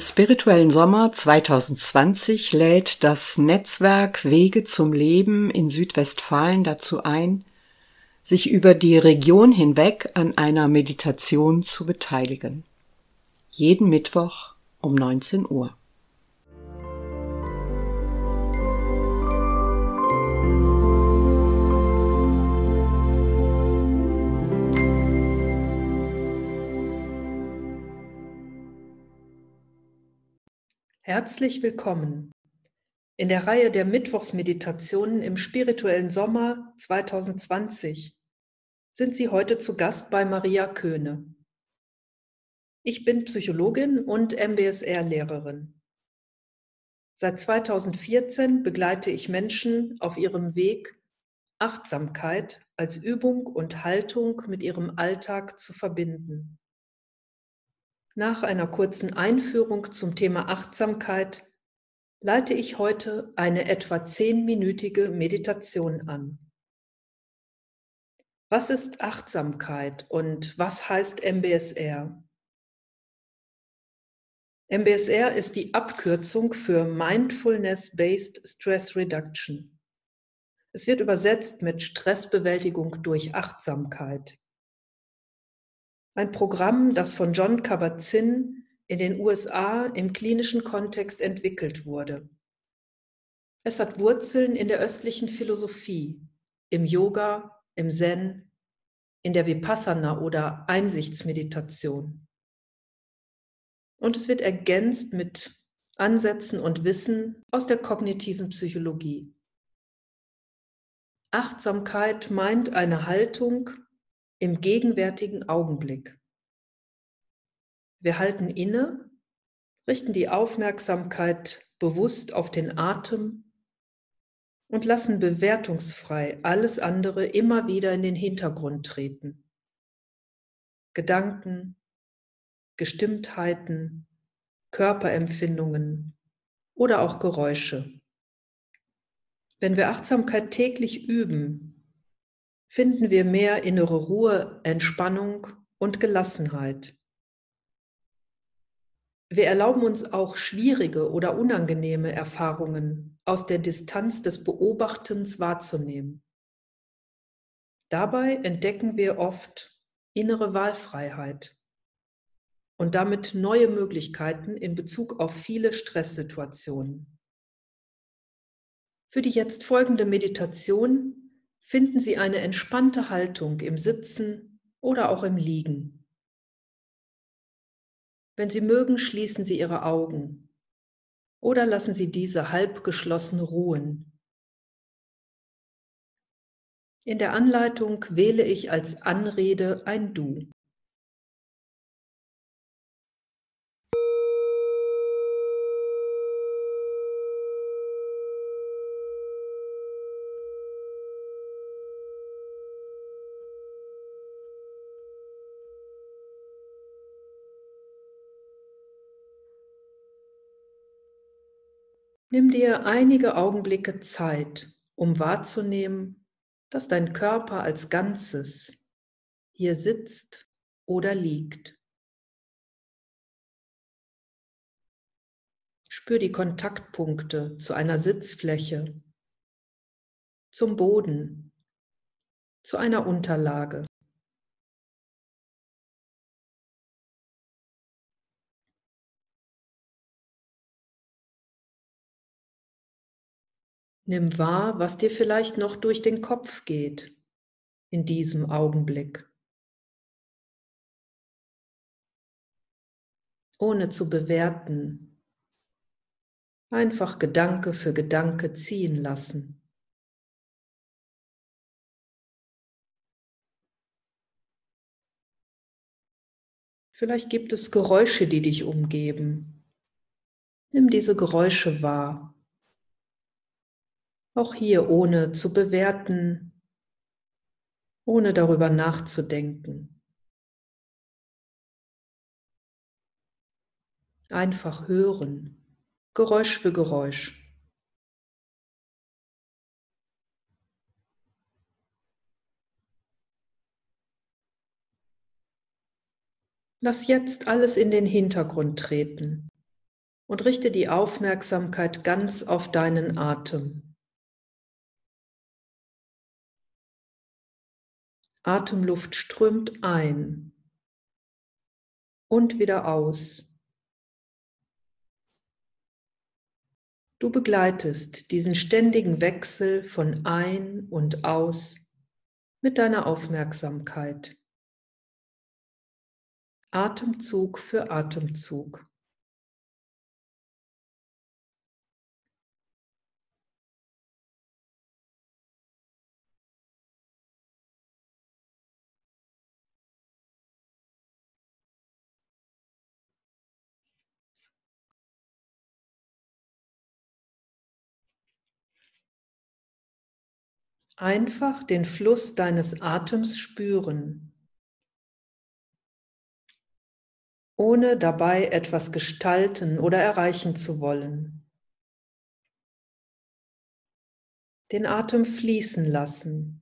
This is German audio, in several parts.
spirituellen Sommer 2020 lädt das Netzwerk Wege zum Leben in Südwestfalen dazu ein, sich über die Region hinweg an einer Meditation zu beteiligen. Jeden Mittwoch um 19 Uhr. Herzlich willkommen. In der Reihe der Mittwochsmeditationen im spirituellen Sommer 2020 sind Sie heute zu Gast bei Maria Köhne. Ich bin Psychologin und MBSR-Lehrerin. Seit 2014 begleite ich Menschen auf ihrem Weg, Achtsamkeit als Übung und Haltung mit ihrem Alltag zu verbinden. Nach einer kurzen Einführung zum Thema Achtsamkeit leite ich heute eine etwa zehnminütige Meditation an. Was ist Achtsamkeit und was heißt MBSR? MBSR ist die Abkürzung für Mindfulness-Based Stress Reduction. Es wird übersetzt mit Stressbewältigung durch Achtsamkeit. Ein Programm, das von John Kabat-Zinn in den USA im klinischen Kontext entwickelt wurde. Es hat Wurzeln in der östlichen Philosophie, im Yoga, im Zen, in der Vipassana oder Einsichtsmeditation. Und es wird ergänzt mit Ansätzen und Wissen aus der kognitiven Psychologie. Achtsamkeit meint eine Haltung, im gegenwärtigen Augenblick. Wir halten inne, richten die Aufmerksamkeit bewusst auf den Atem und lassen bewertungsfrei alles andere immer wieder in den Hintergrund treten. Gedanken, Gestimmtheiten, Körperempfindungen oder auch Geräusche. Wenn wir Achtsamkeit täglich üben, finden wir mehr innere Ruhe, Entspannung und Gelassenheit. Wir erlauben uns auch schwierige oder unangenehme Erfahrungen aus der Distanz des Beobachtens wahrzunehmen. Dabei entdecken wir oft innere Wahlfreiheit und damit neue Möglichkeiten in Bezug auf viele Stresssituationen. Für die jetzt folgende Meditation finden Sie eine entspannte Haltung im Sitzen oder auch im Liegen. Wenn Sie mögen, schließen Sie Ihre Augen oder lassen Sie diese halb geschlossen ruhen. In der Anleitung wähle ich als Anrede ein Du. Nimm dir einige Augenblicke Zeit, um wahrzunehmen, dass dein Körper als Ganzes hier sitzt oder liegt. Spür die Kontaktpunkte zu einer Sitzfläche, zum Boden, zu einer Unterlage. Nimm wahr, was dir vielleicht noch durch den Kopf geht in diesem Augenblick. Ohne zu bewerten, einfach Gedanke für Gedanke ziehen lassen. Vielleicht gibt es Geräusche, die dich umgeben. Nimm diese Geräusche wahr. Auch hier ohne zu bewerten, ohne darüber nachzudenken. Einfach hören, Geräusch für Geräusch. Lass jetzt alles in den Hintergrund treten. und richte die Aufmerksamkeit ganz auf deinen Atem. Atemluft strömt ein und wieder aus. Du begleitest diesen ständigen Wechsel von ein und aus mit deiner Aufmerksamkeit. Atemzug für Atemzug. Einfach den Fluss deines Atems spüren, ohne dabei etwas gestalten oder erreichen zu wollen. Den Atem fließen lassen,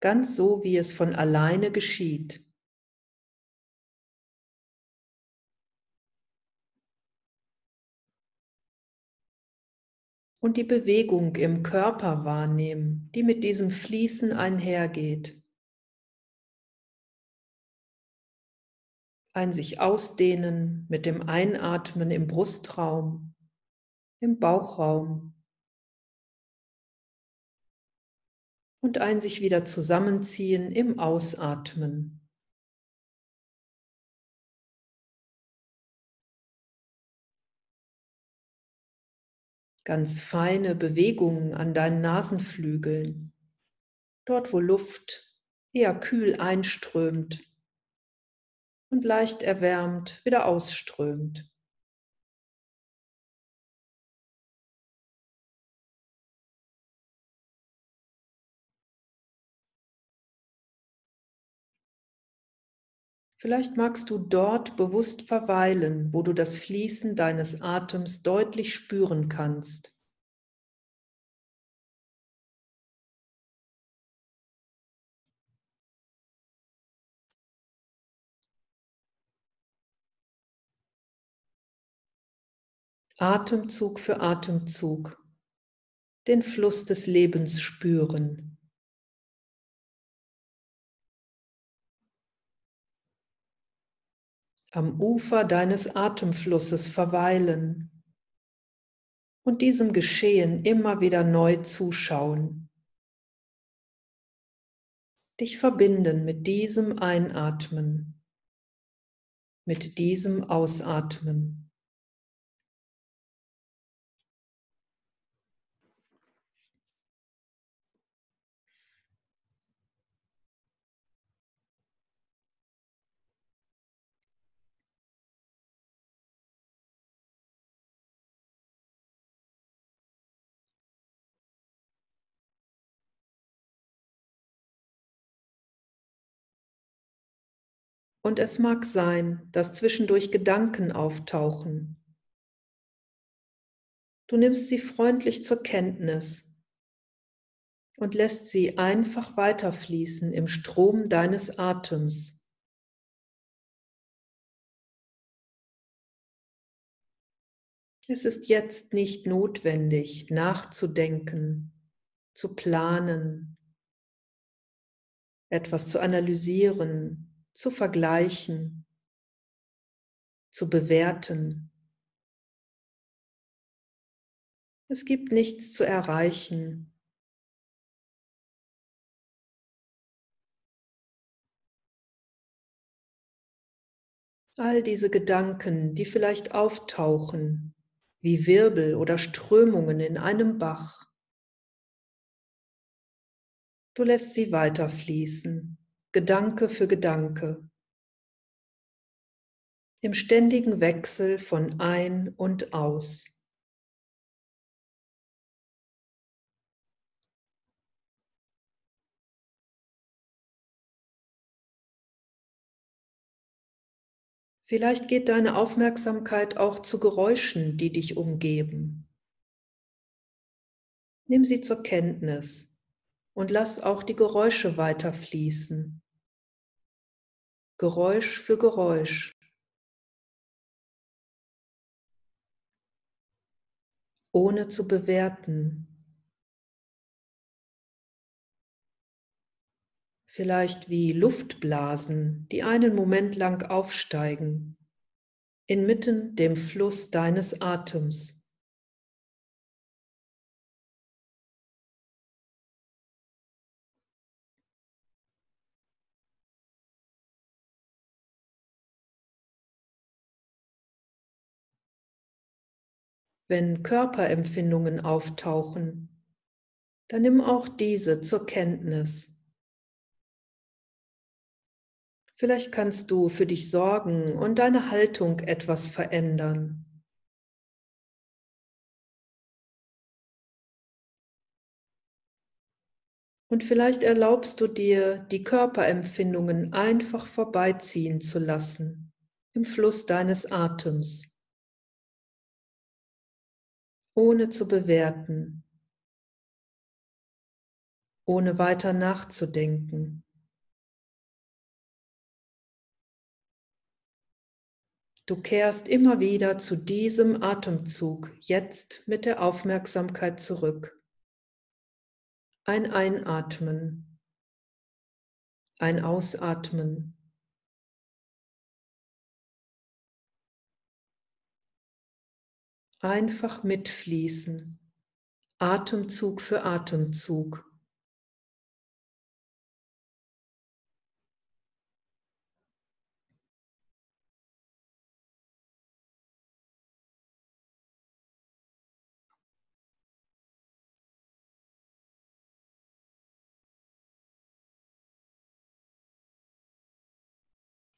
ganz so wie es von alleine geschieht. Und die Bewegung im Körper wahrnehmen, die mit diesem Fließen einhergeht. Ein sich ausdehnen mit dem Einatmen im Brustraum, im Bauchraum und ein sich wieder zusammenziehen im Ausatmen. Ganz feine Bewegungen an deinen Nasenflügeln, dort wo Luft eher kühl einströmt und leicht erwärmt wieder ausströmt. Vielleicht magst du dort bewusst verweilen, wo du das Fließen deines Atems deutlich spüren kannst. Atemzug für Atemzug den Fluss des Lebens spüren. Am Ufer deines Atemflusses verweilen und diesem Geschehen immer wieder neu zuschauen. Dich verbinden mit diesem Einatmen, mit diesem Ausatmen. Und es mag sein, dass zwischendurch Gedanken auftauchen. Du nimmst sie freundlich zur Kenntnis und lässt sie einfach weiterfließen im Strom deines Atems. Es ist jetzt nicht notwendig, nachzudenken, zu planen, etwas zu analysieren, zu vergleichen, zu bewerten. Es gibt nichts zu erreichen. All diese Gedanken, die vielleicht auftauchen, wie Wirbel oder Strömungen in einem Bach. Du lässt sie weiterfließen. Gedanke für Gedanke, im ständigen Wechsel von ein und aus. Vielleicht geht deine Aufmerksamkeit auch zu Geräuschen, die dich umgeben. Nimm sie zur Kenntnis und lass auch die Geräusche weiterfließen. Geräusch für Geräusch. Ohne zu bewerten. Vielleicht wie Luftblasen, die einen Moment lang aufsteigen, inmitten dem Fluss deines Atems. Wenn Körperempfindungen auftauchen, dann nimm auch diese zur Kenntnis. Vielleicht kannst du für dich sorgen und deine Haltung etwas verändern. Und vielleicht erlaubst du dir, die Körperempfindungen einfach vorbeiziehen zu lassen im Fluss deines Atems ohne zu bewerten, ohne weiter nachzudenken. Du kehrst immer wieder zu diesem Atemzug jetzt mit der Aufmerksamkeit zurück. Ein Einatmen, ein Ausatmen. Einfach mitfließen, Atemzug für Atemzug.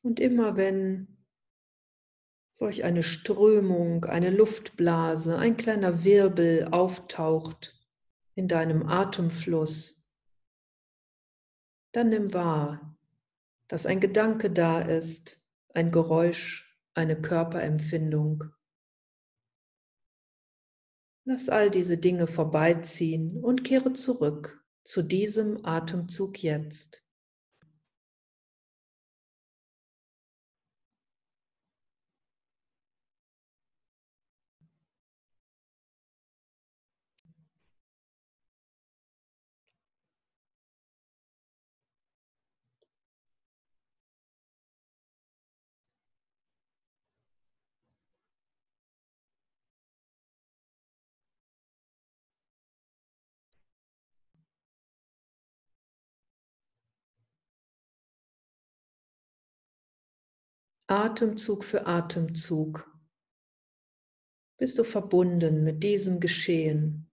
Und immer wenn solch eine Strömung, eine Luftblase, ein kleiner Wirbel auftaucht in deinem Atemfluss, dann nimm wahr, dass ein Gedanke da ist, ein Geräusch, eine Körperempfindung. Lass all diese Dinge vorbeiziehen und kehre zurück zu diesem Atemzug jetzt. Atemzug für Atemzug bist du verbunden mit diesem Geschehen,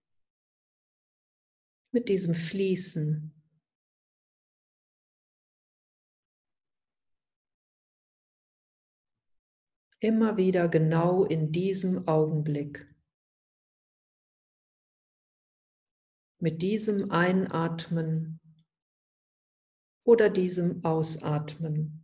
mit diesem Fließen. Immer wieder genau in diesem Augenblick. Mit diesem Einatmen oder diesem Ausatmen.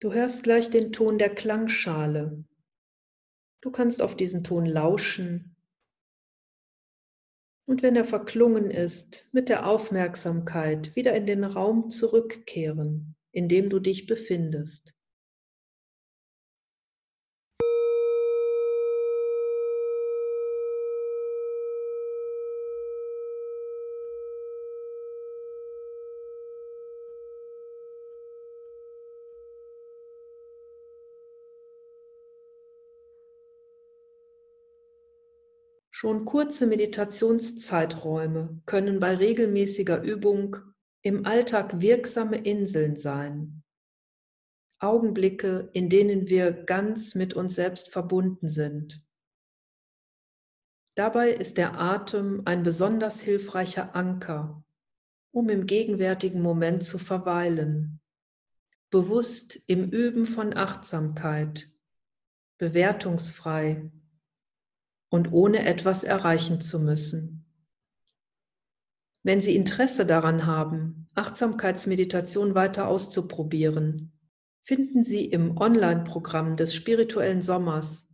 Du hörst gleich den Ton der Klangschale. Du kannst auf diesen Ton lauschen. Und wenn er verklungen ist, mit der Aufmerksamkeit wieder in den Raum zurückkehren, in dem du dich befindest. Schon kurze Meditationszeiträume können bei regelmäßiger Übung im Alltag wirksame Inseln sein. Augenblicke, in denen wir ganz mit uns selbst verbunden sind. Dabei ist der Atem ein besonders hilfreicher Anker, um im gegenwärtigen Moment zu verweilen, bewusst im Üben von Achtsamkeit, bewertungsfrei und ohne etwas erreichen zu müssen. Wenn Sie Interesse daran haben, Achtsamkeitsmeditation weiter auszuprobieren, finden Sie im Online-Programm des spirituellen Sommers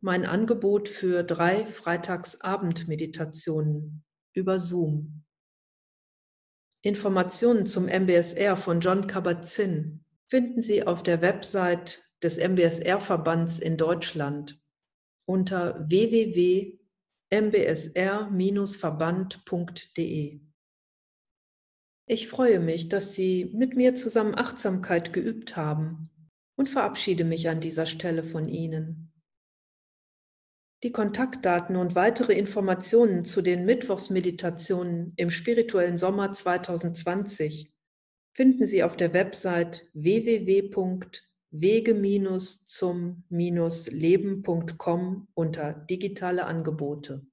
mein Angebot für drei Freitagsabendmeditationen über Zoom. Informationen zum MBSR von John Kabat-Zinn finden Sie auf der Website des MBSR-Verbands in Deutschland unter www.mbsr-verband.de. Ich freue mich, dass Sie mit mir zusammen Achtsamkeit geübt haben und verabschiede mich an dieser Stelle von Ihnen. Die Kontaktdaten und weitere Informationen zu den Mittwochsmeditationen im spirituellen Sommer 2020 finden Sie auf der Website www.wege-zum-leben.com unter digitale Angebote.